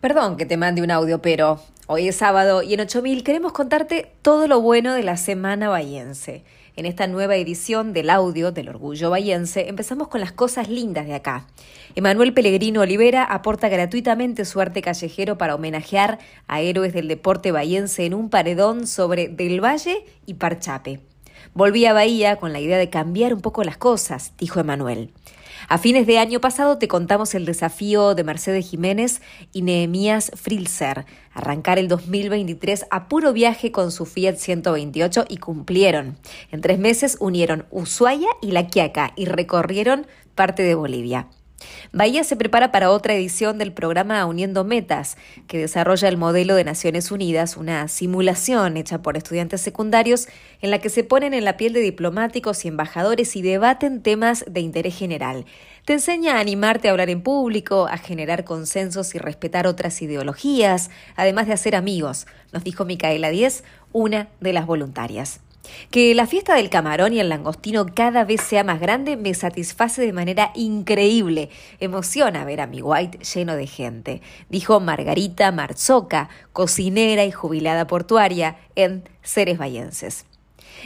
Perdón que te mande un audio, pero hoy es sábado y en 8000 queremos contarte todo lo bueno de la Semana Bahiense. En esta nueva edición del audio del Orgullo Bahiense empezamos con las cosas lindas de acá. Emanuel Pellegrino Olivera aporta gratuitamente su arte callejero para homenajear a héroes del deporte bahiense en un paredón sobre Del Valle y Parchape. Volví a Bahía con la idea de cambiar un poco las cosas, dijo Emanuel. A fines de año pasado te contamos el desafío de Mercedes Jiménez y Nehemías Frilser, arrancar el 2023 a puro viaje con su Fiat 128 y cumplieron. En tres meses unieron Ushuaia y La Quiaca y recorrieron parte de Bolivia. Bahía se prepara para otra edición del programa Uniendo Metas, que desarrolla el modelo de Naciones Unidas, una simulación hecha por estudiantes secundarios en la que se ponen en la piel de diplomáticos y embajadores y debaten temas de interés general. Te enseña a animarte a hablar en público, a generar consensos y respetar otras ideologías, además de hacer amigos, nos dijo Micaela Díez, una de las voluntarias. Que la fiesta del camarón y el langostino cada vez sea más grande me satisface de manera increíble. Emociona ver a mi White lleno de gente, dijo Margarita Marzoca, cocinera y jubilada portuaria en Ceres Vallenses.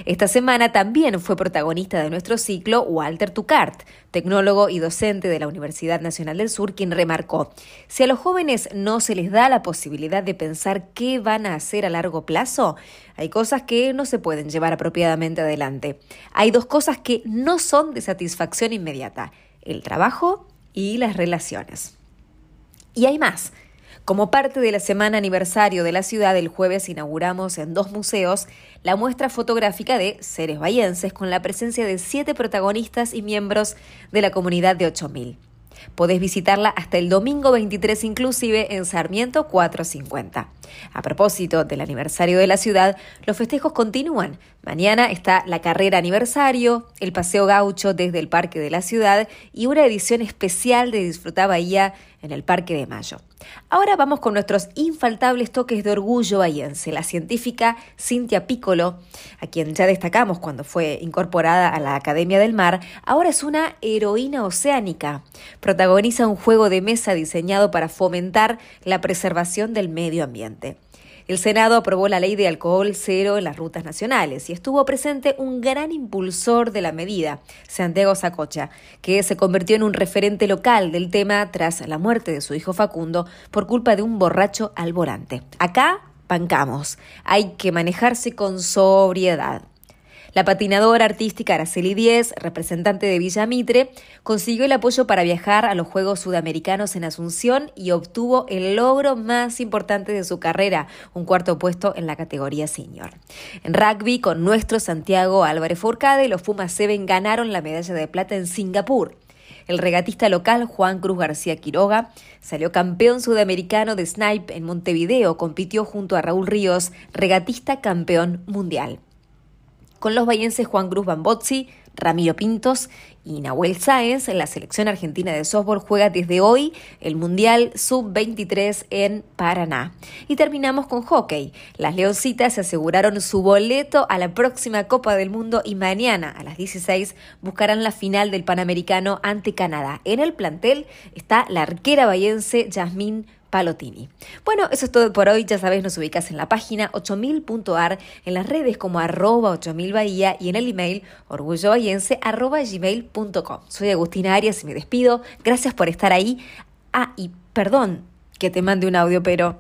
Esta semana también fue protagonista de nuestro ciclo Walter Tucart, tecnólogo y docente de la Universidad Nacional del Sur, quien remarcó, si a los jóvenes no se les da la posibilidad de pensar qué van a hacer a largo plazo, hay cosas que no se pueden llevar apropiadamente adelante. Hay dos cosas que no son de satisfacción inmediata, el trabajo y las relaciones. Y hay más. Como parte de la semana aniversario de la ciudad, el jueves inauguramos en dos museos la muestra fotográfica de Seres Bayenses con la presencia de siete protagonistas y miembros de la comunidad de 8000. Podés visitarla hasta el domingo 23 inclusive en Sarmiento 450. A propósito del aniversario de la ciudad, los festejos continúan. Mañana está la carrera aniversario, el paseo gaucho desde el Parque de la Ciudad y una edición especial de Disfruta Bahía en el Parque de Mayo. Ahora vamos con nuestros infaltables toques de orgullo bahiense. La científica Cintia Piccolo, a quien ya destacamos cuando fue incorporada a la Academia del Mar, ahora es una heroína oceánica. Protagoniza un juego de mesa diseñado para fomentar la preservación del medio ambiente. El Senado aprobó la ley de alcohol cero en las rutas nacionales y estuvo presente un gran impulsor de la medida, Santiago Sacocha, que se convirtió en un referente local del tema tras la muerte de su hijo Facundo por culpa de un borracho al volante. Acá pancamos, hay que manejarse con sobriedad. La patinadora artística Araceli Díez, representante de Villa Mitre, consiguió el apoyo para viajar a los Juegos Sudamericanos en Asunción y obtuvo el logro más importante de su carrera, un cuarto puesto en la categoría senior. En rugby, con nuestro Santiago Álvarez Forcade, los Pumas Seven ganaron la medalla de plata en Singapur. El regatista local Juan Cruz García Quiroga salió campeón sudamericano de snipe en Montevideo, compitió junto a Raúl Ríos, regatista campeón mundial con los bayenses Juan Cruz Bambozzi, Ramiro Pintos y Nahuel Sáenz. La selección argentina de softball juega desde hoy el Mundial Sub-23 en Paraná. Y terminamos con hockey. Las Leoncitas se aseguraron su boleto a la próxima Copa del Mundo y mañana a las 16 buscarán la final del Panamericano ante Canadá. En el plantel está la arquera bayense Yasmín Palotini. Bueno, eso es todo por hoy. Ya sabes, nos ubicas en la página 8000.ar, en las redes como arroba 8000 Bahía y en el email orgullobahiense arroba gmail.com. Soy Agustina Arias y me despido. Gracias por estar ahí. Ah, y perdón que te mande un audio, pero